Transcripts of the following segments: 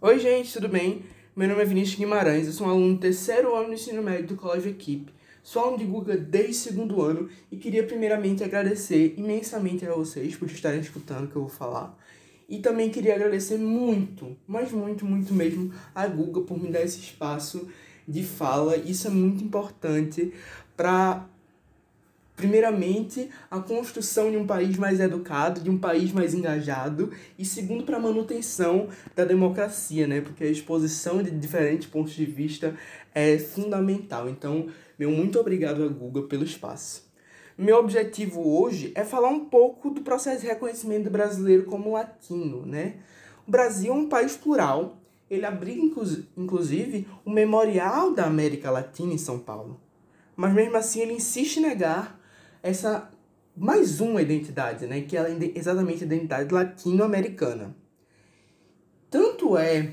Oi, gente, tudo bem? Meu nome é Vinícius Guimarães, eu sou um aluno do terceiro ano do ensino médio do Colégio Equipe. Sou aluno de Guga desde o segundo ano e queria primeiramente agradecer imensamente a vocês por estarem escutando o que eu vou falar. E também queria agradecer muito, mas muito, muito mesmo, a Guga por me dar esse espaço de fala. Isso é muito importante para primeiramente, a construção de um país mais educado, de um país mais engajado, e segundo, para a manutenção da democracia, né? Porque a exposição de diferentes pontos de vista é fundamental. Então, meu muito obrigado a Google pelo espaço. Meu objetivo hoje é falar um pouco do processo de reconhecimento do brasileiro como latino, né? O Brasil é um país plural, ele abriga inclusive o Memorial da América Latina em São Paulo. Mas mesmo assim ele insiste em negar essa mais uma identidade, né, que é exatamente a identidade latino-americana. Tanto é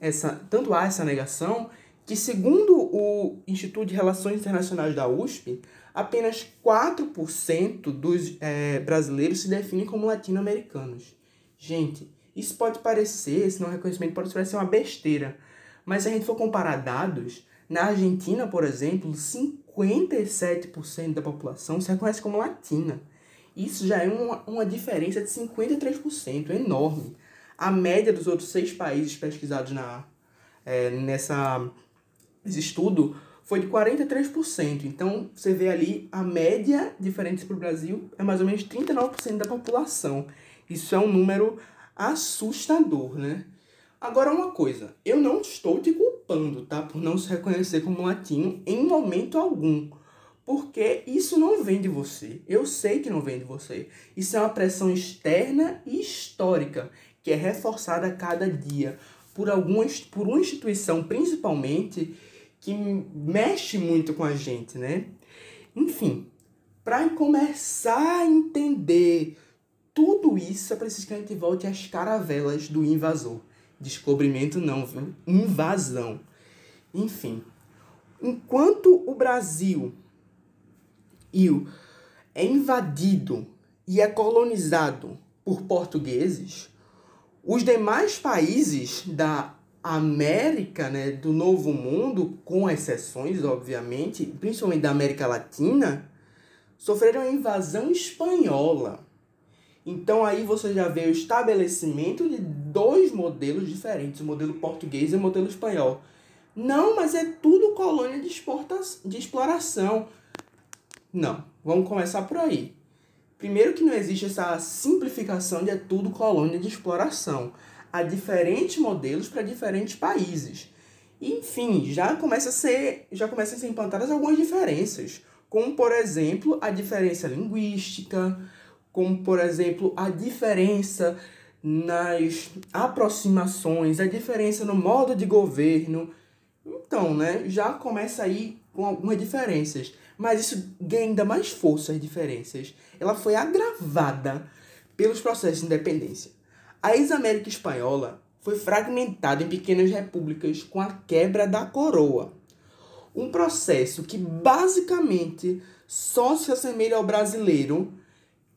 essa, tanto há essa negação que segundo o Instituto de Relações Internacionais da USP, apenas 4% dos é, brasileiros se definem como latino-americanos. Gente, isso pode parecer, esse não reconhecimento pode parecer uma besteira, mas se a gente for comparar dados, na Argentina, por exemplo, 57% da população se reconhece como latina. Isso já é uma, uma diferença de 53%, é enorme. A média dos outros seis países pesquisados na, é, nessa, nesse estudo foi de 43%. Então, você vê ali a média diferente para o Brasil é mais ou menos 39% da população. Isso é um número assustador, né? Agora, uma coisa, eu não estou te culpando, tá? Por não se reconhecer como latino em momento algum. Porque isso não vem de você. Eu sei que não vem de você. Isso é uma pressão externa e histórica que é reforçada a cada dia por algumas por uma instituição principalmente que mexe muito com a gente, né? Enfim, para começar a entender tudo isso, é preciso que a gente volte às caravelas do invasor. Descobrimento não, viu? Invasão. Enfim, enquanto o Brasil é invadido e é colonizado por portugueses, os demais países da América, né, do Novo Mundo, com exceções, obviamente, principalmente da América Latina, sofreram a invasão espanhola. Então aí você já vê o estabelecimento de dois modelos diferentes, o modelo português e o modelo espanhol. Não, mas é tudo colônia de, de exploração. Não, vamos começar por aí. Primeiro que não existe essa simplificação de é tudo colônia de exploração. Há diferentes modelos para diferentes países. Enfim, já começa a ser, já começam a ser implantadas algumas diferenças, como por exemplo, a diferença linguística, como por exemplo a diferença nas aproximações, a diferença no modo de governo. Então, né, já começa aí com algumas diferenças, mas isso ganha ainda mais força as diferenças. Ela foi agravada pelos processos de independência. A ex-América Espanhola foi fragmentada em pequenas repúblicas com a quebra da coroa. Um processo que basicamente só se assemelha ao brasileiro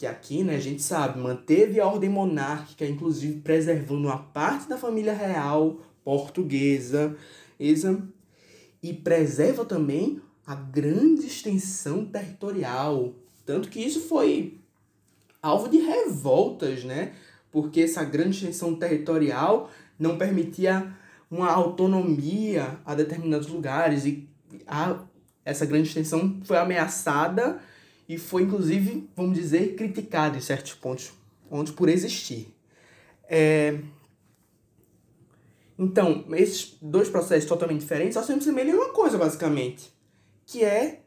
que aqui, né, a gente sabe, manteve a ordem monárquica, inclusive preservando uma parte da família real portuguesa, esa, e preserva também a grande extensão territorial. Tanto que isso foi alvo de revoltas, né? Porque essa grande extensão territorial não permitia uma autonomia a determinados lugares e a, essa grande extensão foi ameaçada e foi inclusive, vamos dizer, criticado em certos pontos, pontos por existir. É... Então, esses dois processos totalmente diferentes só se assemelham em uma coisa, basicamente, que é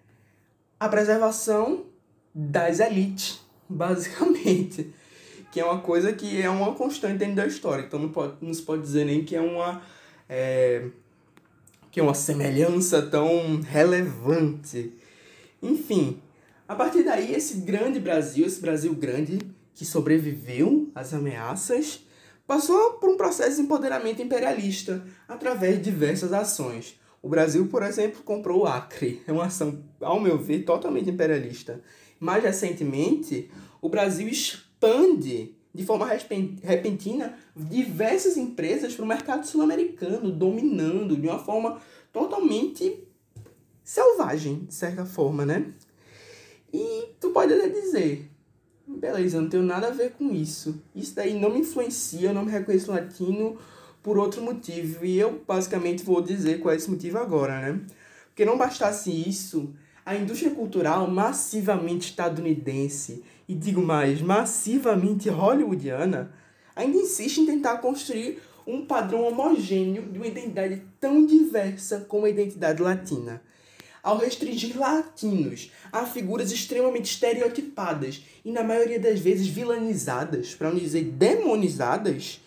a preservação das elites, basicamente. Que é uma coisa que é uma constante dentro da história. Então não, pode, não se pode dizer nem que é uma. É, que é uma semelhança tão relevante. Enfim, a partir daí, esse grande Brasil, esse Brasil grande que sobreviveu às ameaças, passou por um processo de empoderamento imperialista através de diversas ações. O Brasil, por exemplo, comprou o Acre. É uma ação, ao meu ver, totalmente imperialista. Mais recentemente, o Brasil expande de forma repentina diversas empresas para o mercado sul-americano, dominando de uma forma totalmente selvagem, de certa forma, né? E tu pode até dizer, beleza, não tenho nada a ver com isso. Isso daí não me influencia, eu não me reconheço latino por outro motivo. E eu basicamente vou dizer qual é esse motivo agora, né? Porque não bastasse isso, a indústria cultural massivamente estadunidense, e digo mais, massivamente hollywoodiana, ainda insiste em tentar construir um padrão homogêneo de uma identidade tão diversa como a identidade latina. Ao restringir latinos a figuras extremamente estereotipadas e, na maioria das vezes, vilanizadas, para não dizer demonizadas,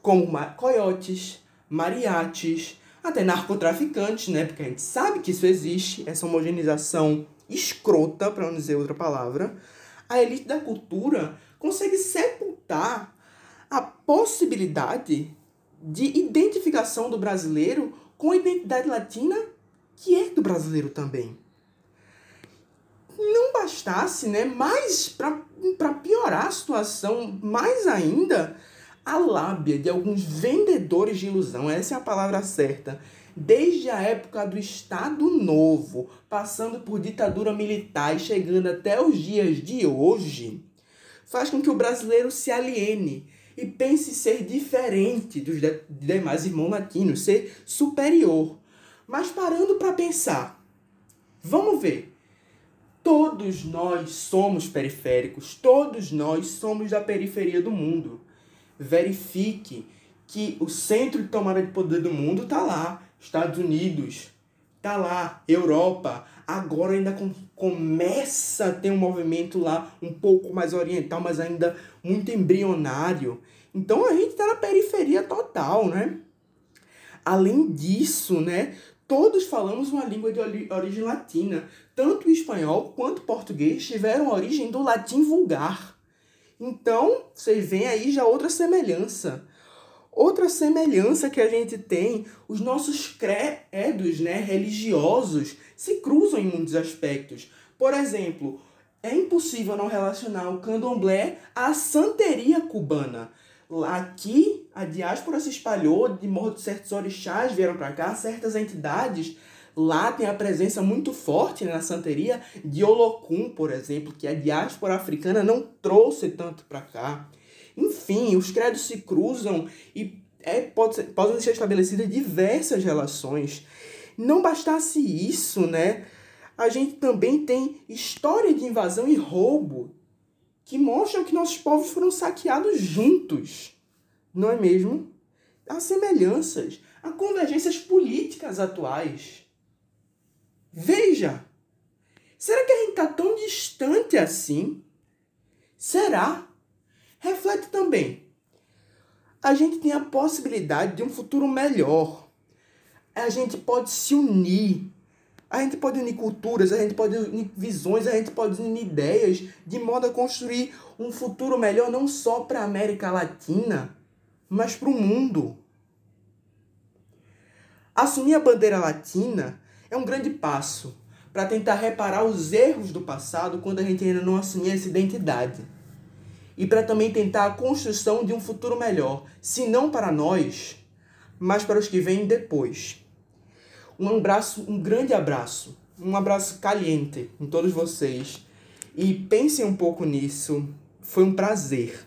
como coiotes, mariachis, até narcotraficantes, né? Porque a gente sabe que isso existe, essa homogeneização escrota, para não dizer outra palavra. A elite da cultura consegue sepultar a possibilidade de identificação do brasileiro com a identidade latina que é do brasileiro também. Não bastasse, né? Mais para piorar a situação, mais ainda, a lábia de alguns vendedores de ilusão, essa é a palavra certa, desde a época do Estado Novo, passando por ditadura militar e chegando até os dias de hoje, faz com que o brasileiro se aliene e pense ser diferente dos demais irmãos latinos, ser superior. Mas parando para pensar, vamos ver. Todos nós somos periféricos, todos nós somos da periferia do mundo verifique que o centro de tomada de poder do mundo está lá. Estados Unidos, está lá. Europa, agora ainda com, começa a ter um movimento lá um pouco mais oriental, mas ainda muito embrionário. Então a gente está na periferia total, né? Além disso, né, todos falamos uma língua de origem latina. Tanto o espanhol quanto o português tiveram origem do latim vulgar. Então, vocês veem aí já outra semelhança. Outra semelhança que a gente tem, os nossos credos né, religiosos se cruzam em muitos aspectos. Por exemplo, é impossível não relacionar o candomblé à santeria cubana. Aqui, a diáspora se espalhou, de modo certos orixás vieram para cá, certas entidades Lá tem a presença muito forte né, na santeria de Olocum, por exemplo, que a diáspora africana não trouxe tanto para cá. Enfim, os credos se cruzam e é, pode ser, podem ser estabelecidas diversas relações. Não bastasse isso, né? A gente também tem história de invasão e roubo que mostram que nossos povos foram saqueados juntos, não é mesmo? Há semelhanças, há convergências políticas atuais. Veja! Será que a gente está tão distante assim? Será? Reflete também. A gente tem a possibilidade de um futuro melhor. A gente pode se unir. A gente pode unir culturas, a gente pode unir visões, a gente pode unir ideias de modo a construir um futuro melhor não só para a América Latina, mas para o mundo. Assumir a bandeira latina é um grande passo para tentar reparar os erros do passado quando a gente ainda não assumia essa identidade. E para também tentar a construção de um futuro melhor, se não para nós, mas para os que vêm depois. Um abraço, um grande abraço, um abraço caliente em todos vocês. E pensem um pouco nisso. Foi um prazer.